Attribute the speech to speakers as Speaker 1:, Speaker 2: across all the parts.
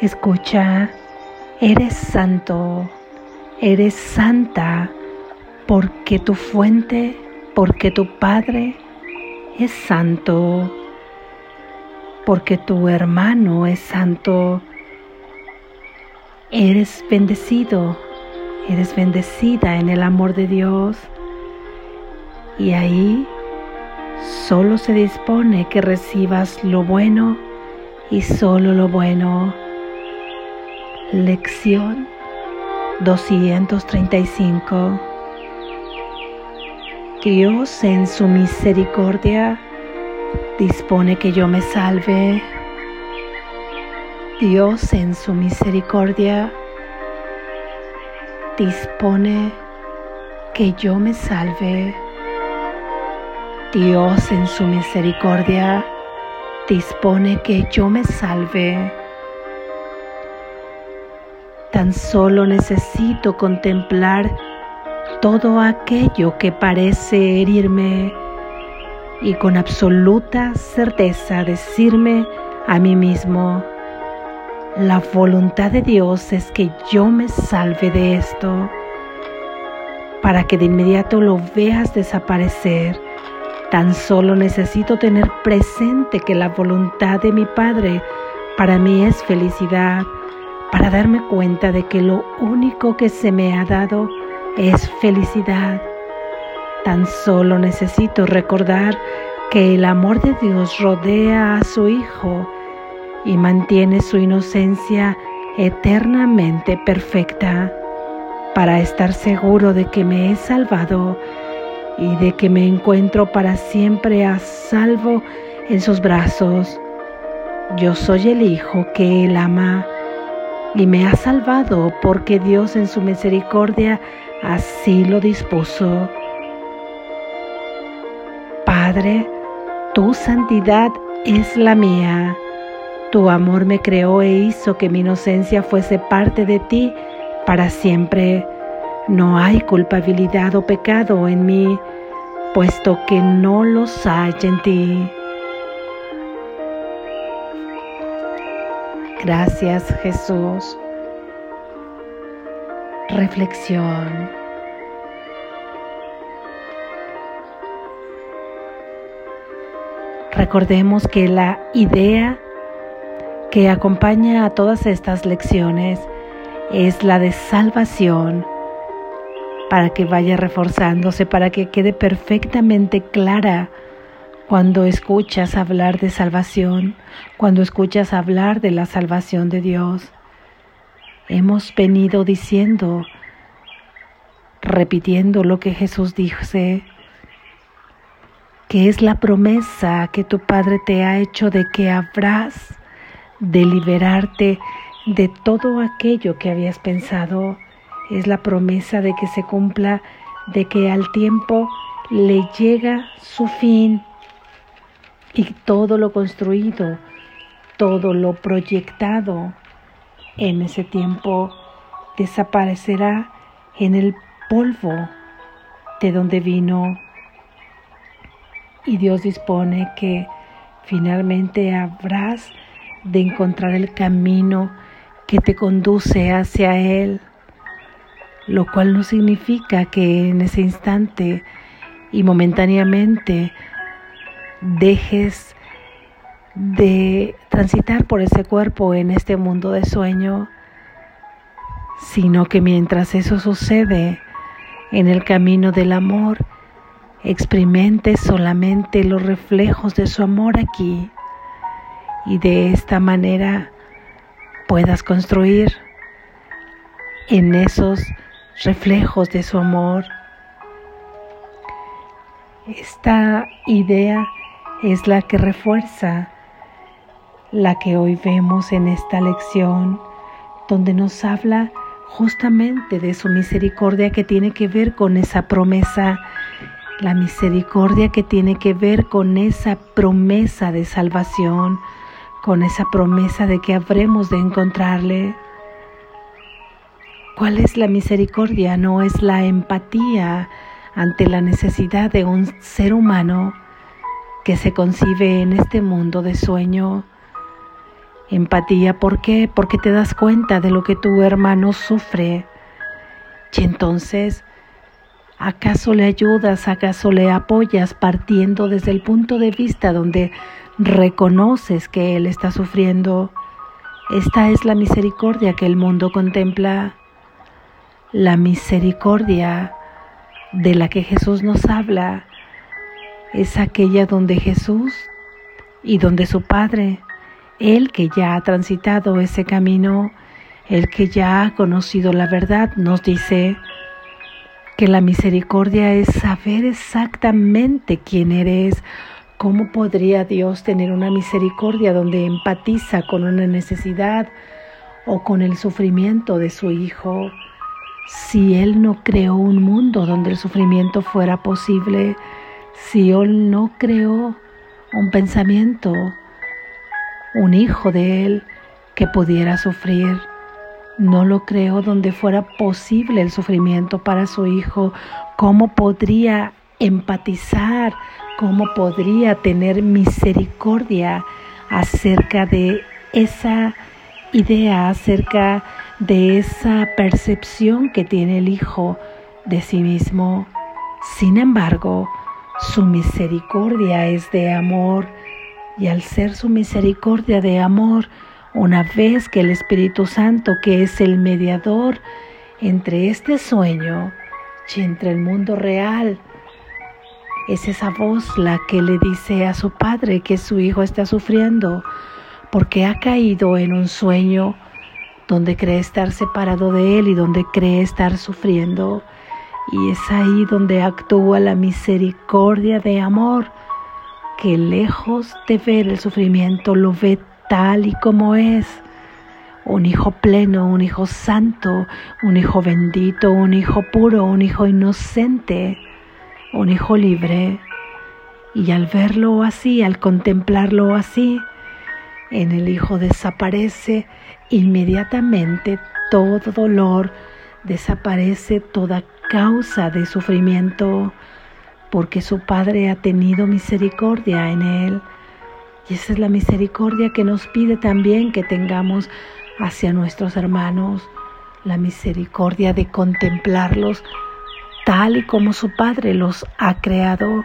Speaker 1: Escucha, eres santo, eres santa, porque tu fuente, porque tu Padre es santo, porque tu hermano es santo. Eres bendecido, eres bendecida en el amor de Dios. Y ahí solo se dispone que recibas lo bueno y solo lo bueno. Lección 235 Dios en su misericordia dispone que yo me salve. Dios en su misericordia dispone que yo me salve. Dios en su misericordia dispone que yo me salve. Tan solo necesito contemplar todo aquello que parece herirme y con absoluta certeza decirme a mí mismo, la voluntad de Dios es que yo me salve de esto, para que de inmediato lo veas desaparecer. Tan solo necesito tener presente que la voluntad de mi Padre para mí es felicidad, para darme cuenta de que lo único que se me ha dado es felicidad. Tan solo necesito recordar que el amor de Dios rodea a su Hijo y mantiene su inocencia eternamente perfecta para estar seguro de que me he salvado y de que me encuentro para siempre a salvo en sus brazos. Yo soy el Hijo que Él ama y me ha salvado porque Dios en su misericordia así lo dispuso. Padre, tu santidad es la mía. Tu amor me creó e hizo que mi inocencia fuese parte de ti para siempre. No hay culpabilidad o pecado en mí, puesto que no los hay en ti. Gracias Jesús. Reflexión. Recordemos que la idea que acompaña a todas estas lecciones es la de salvación para que vaya reforzándose, para que quede perfectamente clara cuando escuchas hablar de salvación, cuando escuchas hablar de la salvación de Dios. Hemos venido diciendo, repitiendo lo que Jesús dice, que es la promesa que tu Padre te ha hecho de que habrás de liberarte de todo aquello que habías pensado. Es la promesa de que se cumpla, de que al tiempo le llega su fin y todo lo construido, todo lo proyectado en ese tiempo desaparecerá en el polvo de donde vino. Y Dios dispone que finalmente habrás de encontrar el camino que te conduce hacia Él, lo cual no significa que en ese instante y momentáneamente dejes de transitar por ese cuerpo en este mundo de sueño, sino que mientras eso sucede en el camino del amor, experimentes solamente los reflejos de su amor aquí y de esta manera puedas construir en esos reflejos de su amor. Esta idea es la que refuerza la que hoy vemos en esta lección, donde nos habla justamente de su misericordia que tiene que ver con esa promesa, la misericordia que tiene que ver con esa promesa de salvación, con esa promesa de que habremos de encontrarle. ¿Cuál es la misericordia? No es la empatía ante la necesidad de un ser humano que se concibe en este mundo de sueño. Empatía, ¿por qué? Porque te das cuenta de lo que tu hermano sufre. Y entonces, ¿acaso le ayudas, acaso le apoyas partiendo desde el punto de vista donde reconoces que él está sufriendo? Esta es la misericordia que el mundo contempla, la misericordia de la que Jesús nos habla es aquella donde Jesús y donde su Padre, Él que ya ha transitado ese camino, el que ya ha conocido la verdad, nos dice que la misericordia es saber exactamente quién eres, cómo podría Dios tener una misericordia donde empatiza con una necesidad o con el sufrimiento de su Hijo si Él no creó un mundo donde el sufrimiento fuera posible, si Él no creó un pensamiento, un hijo de Él que pudiera sufrir, no lo creó donde fuera posible el sufrimiento para su hijo, ¿cómo podría empatizar? ¿Cómo podría tener misericordia acerca de esa idea, acerca de esa percepción que tiene el Hijo de sí mismo. Sin embargo, su misericordia es de amor y al ser su misericordia de amor, una vez que el Espíritu Santo, que es el mediador entre este sueño y entre el mundo real, es esa voz la que le dice a su padre que su hijo está sufriendo porque ha caído en un sueño donde cree estar separado de Él y donde cree estar sufriendo. Y es ahí donde actúa la misericordia de amor, que lejos de ver el sufrimiento lo ve tal y como es. Un hijo pleno, un hijo santo, un hijo bendito, un hijo puro, un hijo inocente, un hijo libre. Y al verlo así, al contemplarlo así, en el Hijo desaparece inmediatamente todo dolor, desaparece toda causa de sufrimiento, porque su Padre ha tenido misericordia en él. Y esa es la misericordia que nos pide también que tengamos hacia nuestros hermanos, la misericordia de contemplarlos tal y como su Padre los ha creado.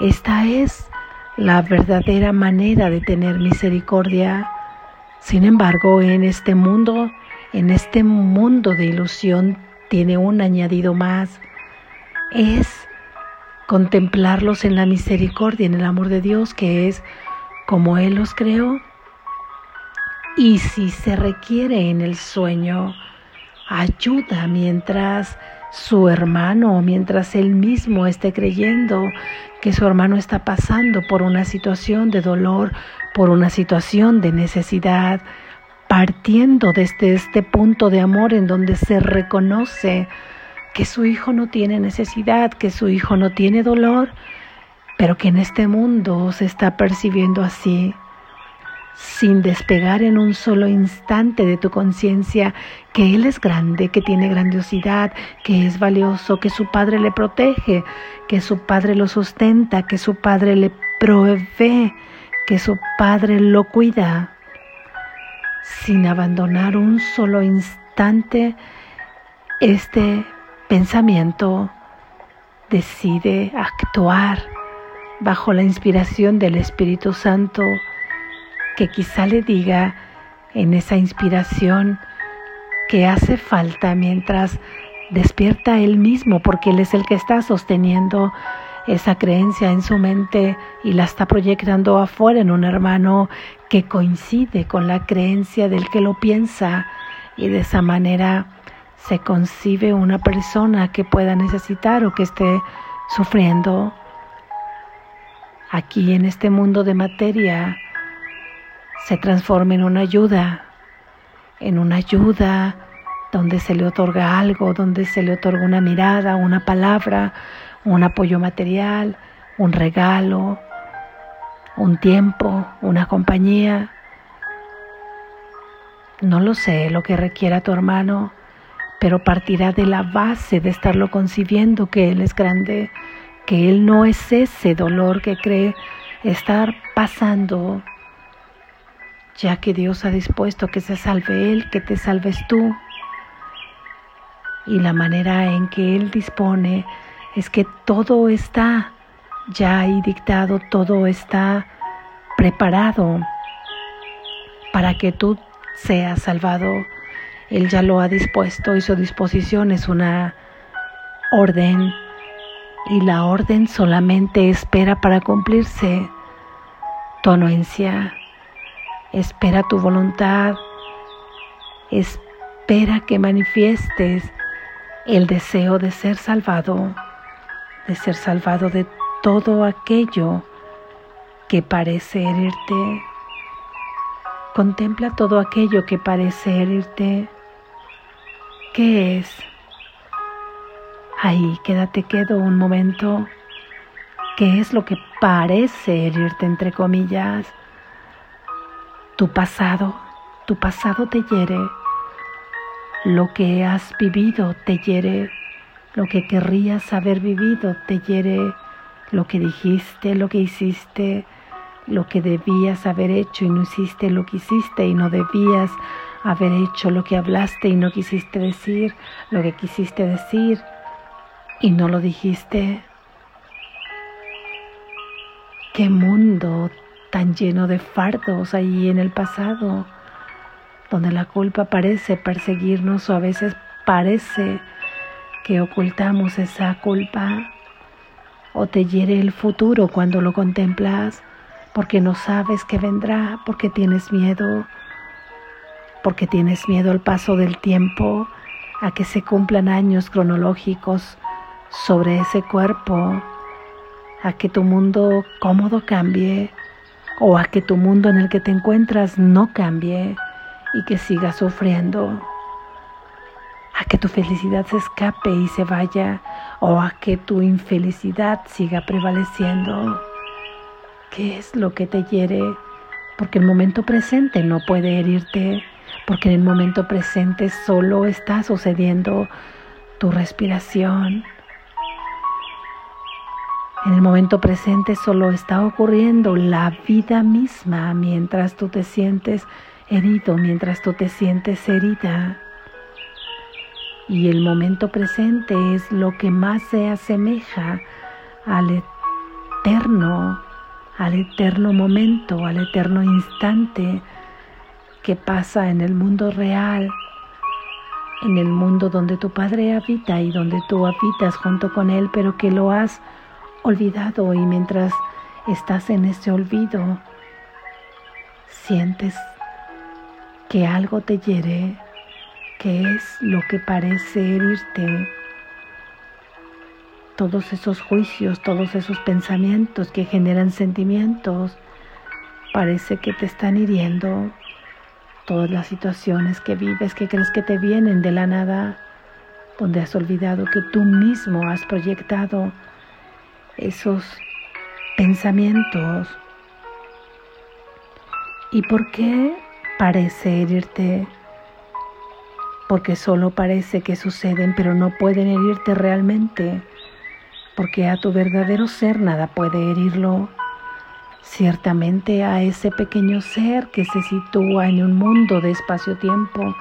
Speaker 1: Esta es la verdadera manera de tener misericordia. Sin embargo, en este mundo, en este mundo de ilusión, tiene un añadido más. Es contemplarlos en la misericordia, en el amor de Dios, que es como Él los creó. Y si se requiere en el sueño ayuda mientras su hermano mientras él mismo esté creyendo que su hermano está pasando por una situación de dolor, por una situación de necesidad, partiendo desde este punto de amor en donde se reconoce que su hijo no tiene necesidad, que su hijo no tiene dolor, pero que en este mundo se está percibiendo así sin despegar en un solo instante de tu conciencia que Él es grande, que tiene grandiosidad, que es valioso, que su Padre le protege, que su Padre lo sustenta, que su Padre le provee, que su Padre lo cuida, sin abandonar un solo instante este pensamiento, decide actuar bajo la inspiración del Espíritu Santo que quizá le diga en esa inspiración que hace falta mientras despierta él mismo, porque él es el que está sosteniendo esa creencia en su mente y la está proyectando afuera en un hermano que coincide con la creencia del que lo piensa y de esa manera se concibe una persona que pueda necesitar o que esté sufriendo. Aquí en este mundo de materia se transforma en una ayuda, en una ayuda donde se le otorga algo, donde se le otorga una mirada, una palabra, un apoyo material, un regalo, un tiempo, una compañía. No lo sé lo que requiera tu hermano, pero partirá de la base de estarlo concibiendo que Él es grande, que Él no es ese dolor que cree estar pasando ya que Dios ha dispuesto que se salve Él, que te salves tú. Y la manera en que Él dispone es que todo está ya ahí dictado, todo está preparado para que tú seas salvado. Él ya lo ha dispuesto y su disposición es una orden y la orden solamente espera para cumplirse. Tu anuencia espera tu voluntad, espera que manifiestes el deseo de ser salvado, de ser salvado de todo aquello que parece herirte. Contempla todo aquello que parece herirte. ¿Qué es? Ahí quédate quedo un momento. ¿Qué es lo que parece herirte entre comillas? Tu pasado, tu pasado te hiere. Lo que has vivido te hiere. Lo que querrías haber vivido te hiere. Lo que dijiste, lo que hiciste, lo que debías haber hecho y no hiciste lo que hiciste y no debías haber hecho lo que hablaste y no quisiste decir, lo que quisiste decir y no lo dijiste. Qué mundo tan lleno de fardos ahí en el pasado, donde la culpa parece perseguirnos o a veces parece que ocultamos esa culpa o te hiere el futuro cuando lo contemplas porque no sabes que vendrá, porque tienes miedo, porque tienes miedo al paso del tiempo, a que se cumplan años cronológicos sobre ese cuerpo, a que tu mundo cómodo cambie, o a que tu mundo en el que te encuentras no cambie y que sigas sufriendo, a que tu felicidad se escape y se vaya o a que tu infelicidad siga prevaleciendo. ¿Qué es lo que te hiere? Porque el momento presente no puede herirte, porque en el momento presente solo está sucediendo tu respiración, en el momento presente solo está ocurriendo la vida misma mientras tú te sientes herido, mientras tú te sientes herida. Y el momento presente es lo que más se asemeja al eterno, al eterno momento, al eterno instante que pasa en el mundo real, en el mundo donde tu Padre habita y donde tú habitas junto con Él, pero que lo has olvidado y mientras estás en ese olvido, sientes que algo te hiere, que es lo que parece herirte. Todos esos juicios, todos esos pensamientos que generan sentimientos, parece que te están hiriendo. Todas las situaciones que vives, que crees que te vienen de la nada, donde has olvidado que tú mismo has proyectado esos pensamientos. ¿Y por qué parece herirte? Porque solo parece que suceden, pero no pueden herirte realmente. Porque a tu verdadero ser nada puede herirlo. Ciertamente a ese pequeño ser que se sitúa en un mundo de espacio-tiempo,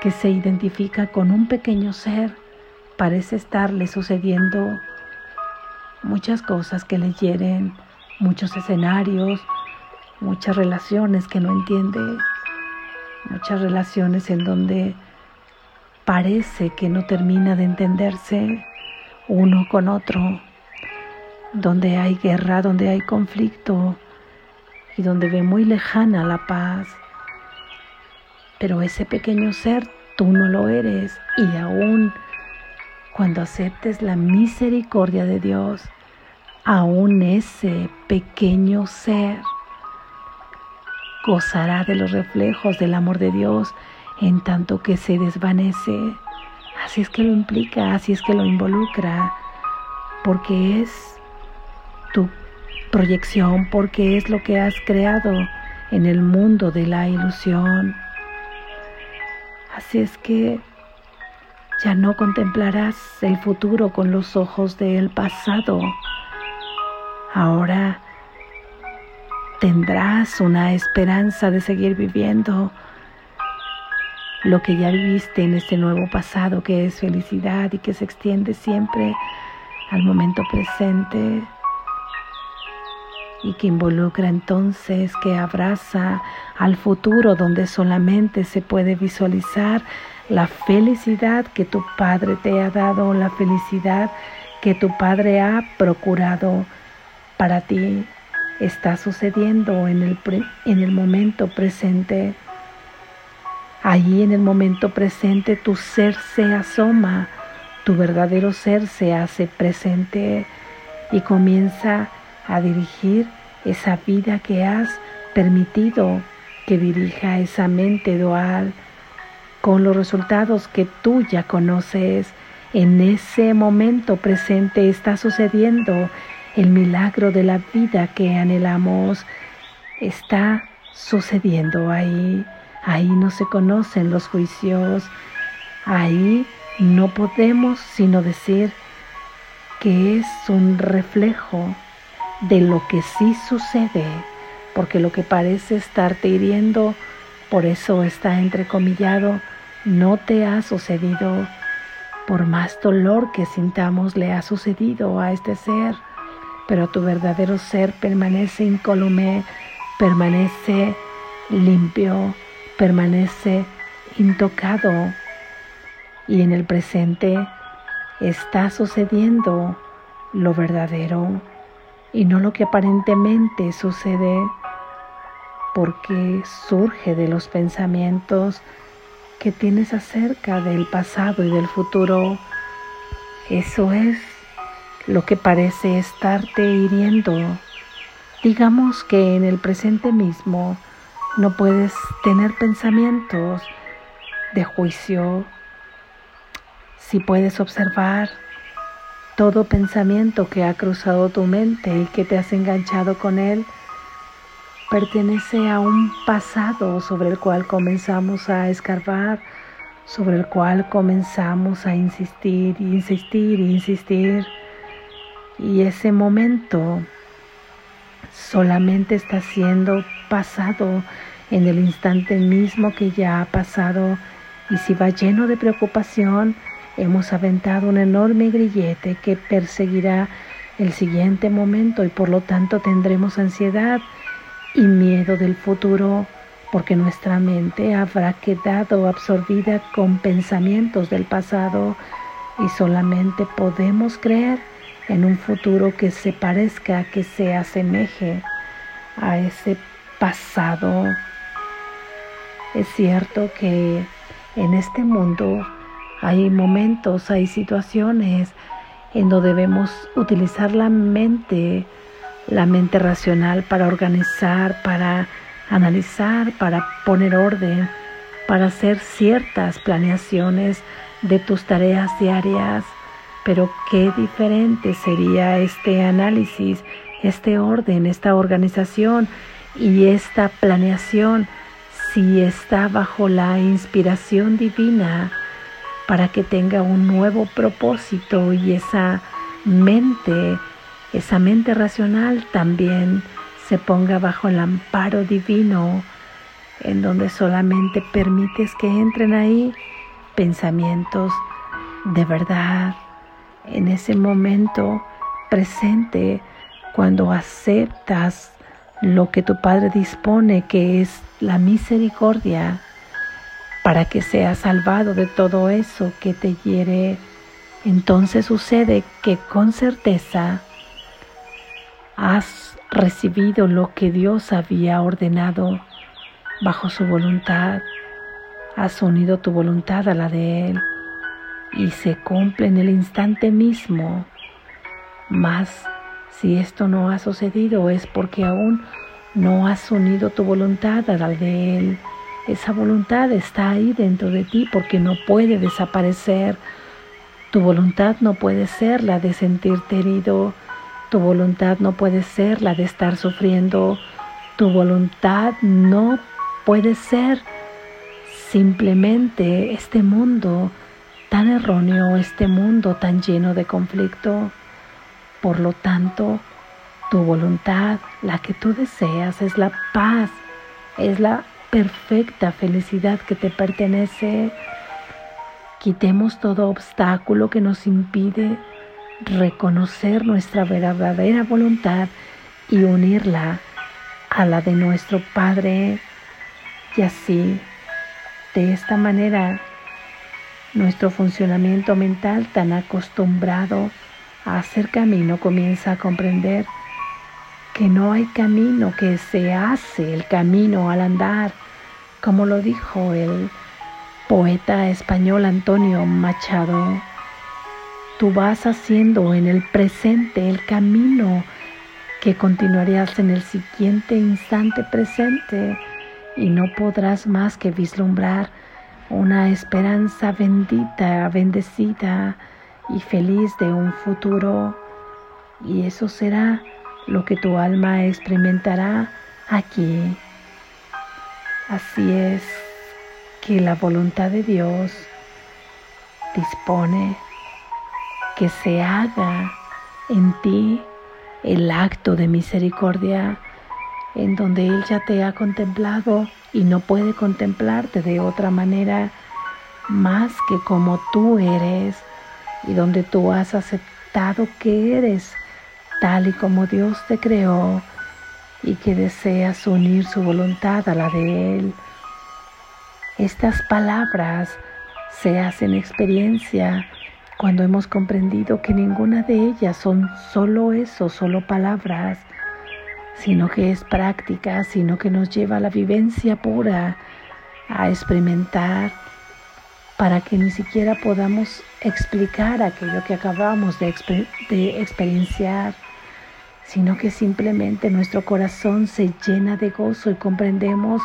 Speaker 1: que se identifica con un pequeño ser, parece estarle sucediendo muchas cosas que le hieren, muchos escenarios, muchas relaciones que no entiende, muchas relaciones en donde parece que no termina de entenderse uno con otro, donde hay guerra, donde hay conflicto y donde ve muy lejana la paz. Pero ese pequeño ser tú no lo eres y aún cuando aceptes la misericordia de Dios, aún ese pequeño ser gozará de los reflejos del amor de Dios en tanto que se desvanece. Así es que lo implica, así es que lo involucra, porque es tu proyección, porque es lo que has creado en el mundo de la ilusión. Así es que ya no contemplarás el futuro con los ojos del pasado. Ahora tendrás una esperanza de seguir viviendo lo que ya viviste en este nuevo pasado que es felicidad y que se extiende siempre al momento presente y que involucra entonces, que abraza al futuro donde solamente se puede visualizar la felicidad que tu Padre te ha dado, la felicidad que tu Padre ha procurado para ti. Está sucediendo en el, en el momento presente. Allí en el momento presente tu ser se asoma, tu verdadero ser se hace presente y comienza a dirigir esa vida que has permitido que dirija esa mente dual con los resultados que tú ya conoces. En ese momento presente está sucediendo el milagro de la vida que anhelamos. Está sucediendo ahí. Ahí no se conocen los juicios. Ahí no podemos sino decir que es un reflejo de lo que sí sucede, porque lo que parece estarte hiriendo, por eso está entrecomillado, no te ha sucedido. Por más dolor que sintamos le ha sucedido a este ser, pero tu verdadero ser permanece incólume, permanece limpio, permanece intocado y en el presente está sucediendo lo verdadero y no lo que aparentemente sucede porque surge de los pensamientos que tienes acerca del pasado y del futuro. Eso es lo que parece estarte hiriendo. Digamos que en el presente mismo no puedes tener pensamientos de juicio. Si puedes observar todo pensamiento que ha cruzado tu mente y que te has enganchado con él pertenece a un pasado sobre el cual comenzamos a escarbar, sobre el cual comenzamos a insistir, insistir, insistir. Y ese momento solamente está siendo pasado en el instante mismo que ya ha pasado. Y si va lleno de preocupación, Hemos aventado un enorme grillete que perseguirá el siguiente momento y por lo tanto tendremos ansiedad y miedo del futuro porque nuestra mente habrá quedado absorbida con pensamientos del pasado y solamente podemos creer en un futuro que se parezca, que se asemeje a ese pasado. Es cierto que en este mundo hay momentos, hay situaciones en donde debemos utilizar la mente, la mente racional para organizar, para analizar, para poner orden, para hacer ciertas planeaciones de tus tareas diarias. Pero qué diferente sería este análisis, este orden, esta organización y esta planeación si está bajo la inspiración divina para que tenga un nuevo propósito y esa mente, esa mente racional también se ponga bajo el amparo divino, en donde solamente permites que entren ahí pensamientos de verdad, en ese momento presente, cuando aceptas lo que tu Padre dispone, que es la misericordia, para que seas salvado de todo eso que te hiere, entonces sucede que con certeza has recibido lo que Dios había ordenado bajo su voluntad, has unido tu voluntad a la de Él y se cumple en el instante mismo. Mas si esto no ha sucedido es porque aún no has unido tu voluntad a la de Él esa voluntad está ahí dentro de ti porque no puede desaparecer. Tu voluntad no puede ser la de sentirte herido. Tu voluntad no puede ser la de estar sufriendo. Tu voluntad no puede ser simplemente este mundo tan erróneo, este mundo tan lleno de conflicto. Por lo tanto, tu voluntad, la que tú deseas, es la paz, es la perfecta felicidad que te pertenece. Quitemos todo obstáculo que nos impide reconocer nuestra verdadera voluntad y unirla a la de nuestro Padre. Y así, de esta manera, nuestro funcionamiento mental tan acostumbrado hacer camino comienza a comprender que no hay camino, que se hace el camino al andar, como lo dijo el poeta español Antonio Machado. Tú vas haciendo en el presente el camino que continuarías en el siguiente instante presente y no podrás más que vislumbrar una esperanza bendita, bendecida y feliz de un futuro. Y eso será lo que tu alma experimentará aquí. Así es que la voluntad de Dios dispone que se haga en ti el acto de misericordia en donde Él ya te ha contemplado y no puede contemplarte de otra manera más que como tú eres y donde tú has aceptado que eres tal y como Dios te creó y que deseas unir su voluntad a la de Él. Estas palabras se hacen experiencia cuando hemos comprendido que ninguna de ellas son solo eso, solo palabras, sino que es práctica, sino que nos lleva a la vivencia pura, a experimentar, para que ni siquiera podamos explicar aquello que acabamos de, de experienciar sino que simplemente nuestro corazón se llena de gozo y comprendemos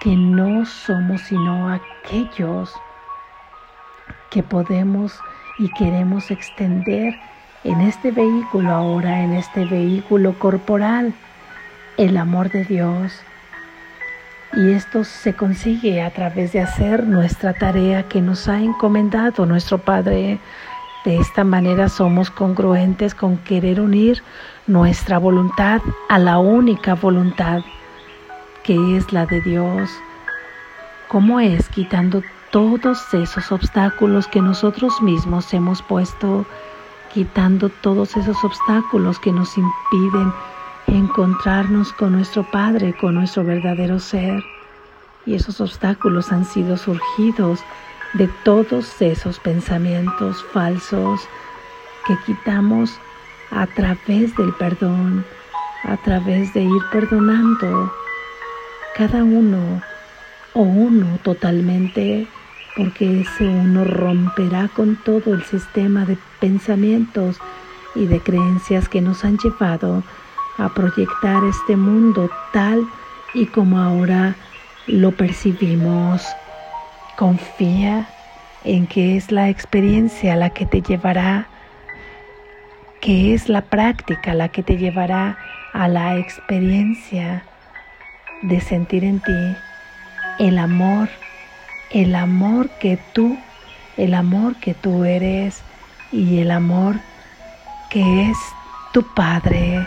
Speaker 1: que no somos sino aquellos que podemos y queremos extender en este vehículo ahora, en este vehículo corporal, el amor de Dios. Y esto se consigue a través de hacer nuestra tarea que nos ha encomendado nuestro Padre de esta manera somos congruentes con querer unir nuestra voluntad a la única voluntad que es la de Dios. ¿Cómo es quitando todos esos obstáculos que nosotros mismos hemos puesto, quitando todos esos obstáculos que nos impiden encontrarnos con nuestro Padre, con nuestro verdadero ser? Y esos obstáculos han sido surgidos de todos esos pensamientos falsos que quitamos a través del perdón, a través de ir perdonando cada uno o uno totalmente, porque ese uno romperá con todo el sistema de pensamientos y de creencias que nos han llevado a proyectar este mundo tal y como ahora lo percibimos. Confía en que es la experiencia la que te llevará, que es la práctica la que te llevará a la experiencia de sentir en ti el amor, el amor que tú, el amor que tú eres y el amor que es tu Padre.